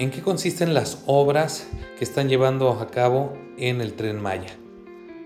¿En qué consisten las obras que están llevando a cabo en el tren Maya?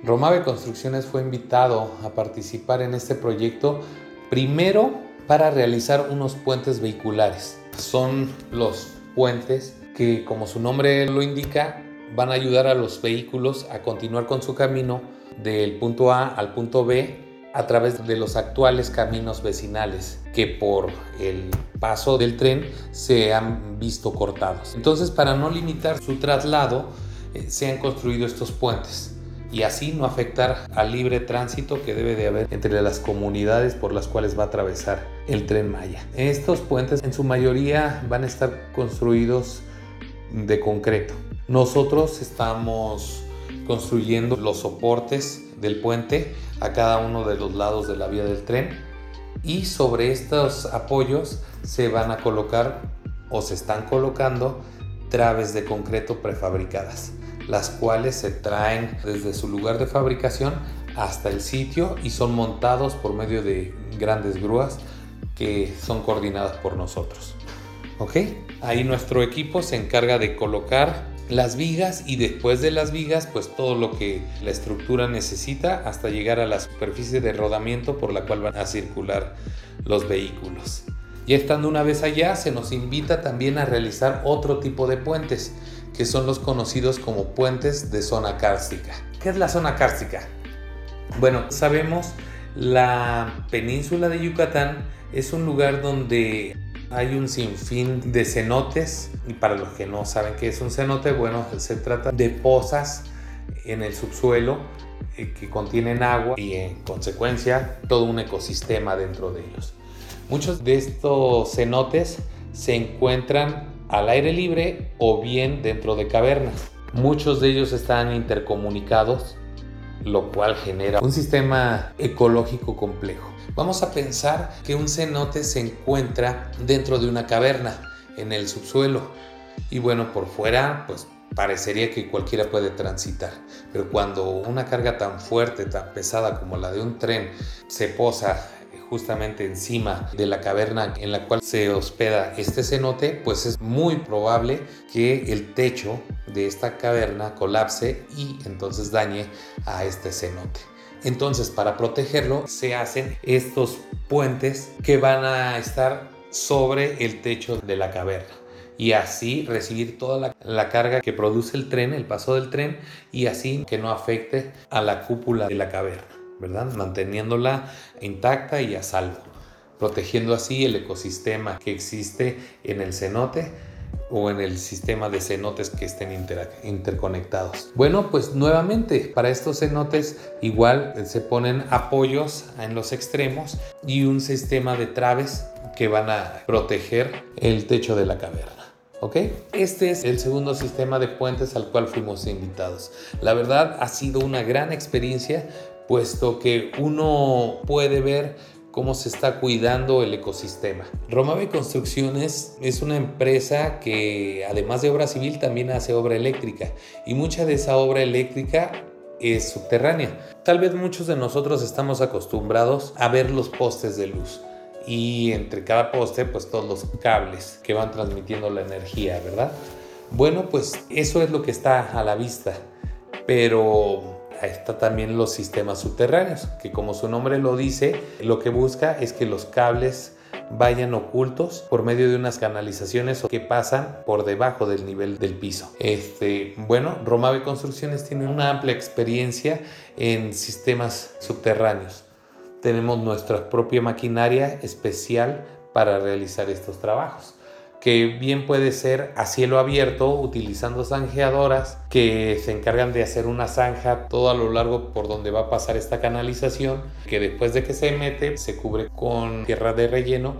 Romave Construcciones fue invitado a participar en este proyecto primero para realizar unos puentes vehiculares. Son los puentes que, como su nombre lo indica, van a ayudar a los vehículos a continuar con su camino del punto A al punto B a través de los actuales caminos vecinales que por el paso del tren se han visto cortados. Entonces, para no limitar su traslado, eh, se han construido estos puentes y así no afectar al libre tránsito que debe de haber entre las comunidades por las cuales va a atravesar el tren Maya. Estos puentes en su mayoría van a estar construidos de concreto. Nosotros estamos construyendo los soportes del puente a cada uno de los lados de la vía del tren y sobre estos apoyos se van a colocar o se están colocando traves de concreto prefabricadas, las cuales se traen desde su lugar de fabricación hasta el sitio y son montados por medio de grandes grúas que son coordinadas por nosotros. ¿Ok? Ahí nuestro equipo se encarga de colocar las vigas y después de las vigas pues todo lo que la estructura necesita hasta llegar a la superficie de rodamiento por la cual van a circular los vehículos. Y estando una vez allá se nos invita también a realizar otro tipo de puentes que son los conocidos como puentes de zona cárstica. ¿Qué es la zona cárstica? Bueno, sabemos la península de Yucatán es un lugar donde hay un sinfín de cenotes y para los que no saben qué es un cenote, bueno, se trata de pozas en el subsuelo eh, que contienen agua y en consecuencia todo un ecosistema dentro de ellos. Muchos de estos cenotes se encuentran al aire libre o bien dentro de cavernas. Muchos de ellos están intercomunicados, lo cual genera un sistema ecológico complejo. Vamos a pensar que un cenote se encuentra dentro de una caverna, en el subsuelo. Y bueno, por fuera, pues parecería que cualquiera puede transitar. Pero cuando una carga tan fuerte, tan pesada como la de un tren se posa justamente encima de la caverna en la cual se hospeda este cenote, pues es muy probable que el techo de esta caverna colapse y entonces dañe a este cenote. Entonces, para protegerlo, se hacen estos puentes que van a estar sobre el techo de la caverna y así recibir toda la, carga que produce el tren, el paso del tren, y así que no afecte a la cúpula de la caverna, Manteniéndola intacta y a salvo, protegiendo así el ecosistema que existe en el cenote o en el sistema de cenotes que estén interconectados. Bueno, pues nuevamente para estos cenotes igual se ponen apoyos en los extremos y un sistema de traves que van a proteger el techo de la caverna. ¿Ok? Este es el segundo sistema de puentes al cual fuimos invitados. La verdad ha sido una gran experiencia puesto que uno puede ver cómo se está cuidando el ecosistema. Romave Construcciones es una empresa que además de obra civil también hace obra eléctrica y mucha de esa obra eléctrica es subterránea. Tal vez muchos de nosotros estamos acostumbrados a ver los postes de luz y entre cada poste pues todos los cables que van transmitiendo la energía, ¿verdad? Bueno, pues eso es lo que está a la vista, pero está también los sistemas subterráneos, que como su nombre lo dice, lo que busca es que los cables vayan ocultos por medio de unas canalizaciones que pasan por debajo del nivel del piso. Este, bueno, Romave Construcciones tiene una amplia experiencia en sistemas subterráneos. Tenemos nuestra propia maquinaria especial para realizar estos trabajos que bien puede ser a cielo abierto utilizando zanjeadoras que se encargan de hacer una zanja todo a lo largo por donde va a pasar esta canalización que después de que se mete se cubre con tierra de relleno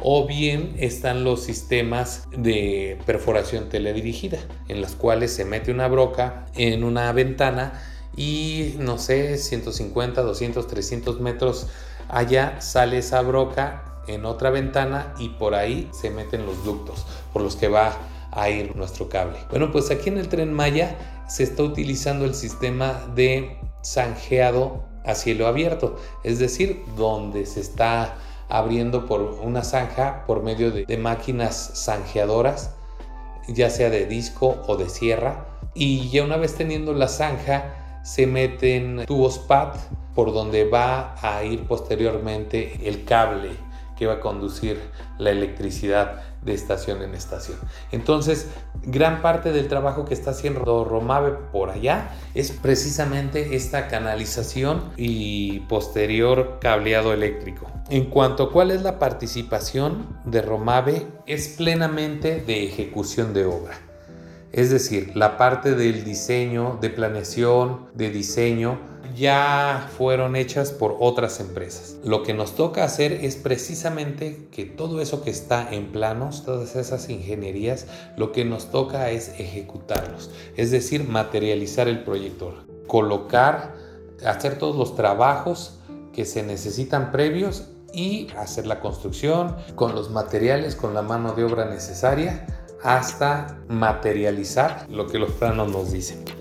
o bien están los sistemas de perforación teledirigida en las cuales se mete una broca en una ventana y no sé 150 200 300 metros allá sale esa broca en otra ventana y por ahí se meten los ductos por los que va a ir nuestro cable. Bueno, pues aquí en el tren Maya se está utilizando el sistema de zanjeado a cielo abierto, es decir, donde se está abriendo por una zanja por medio de, máquinas zanjeadoras ya sea de disco o de sierra. Y ya una vez teniendo la zanja, se meten tubos PAD por donde va a ir posteriormente el cable que va a conducir la electricidad de estación en estación. Entonces, gran parte del trabajo que está haciendo Romave por allá es precisamente esta canalización y posterior cableado eléctrico. En cuanto a cuál es la participación de Romave, es plenamente de ejecución de obra. Es decir, la parte del diseño, de planeación, de diseño, ya fueron hechas por otras empresas. Lo que nos toca hacer es precisamente que todo eso que está en planos, todas esas ingenierías, lo que nos toca es ejecutarlos, es decir, materializar el proyector, colocar, hacer todos los trabajos que se necesitan previos y hacer la construcción con los materiales, con la mano de obra necesaria hasta materializar lo que los planos nos dicen.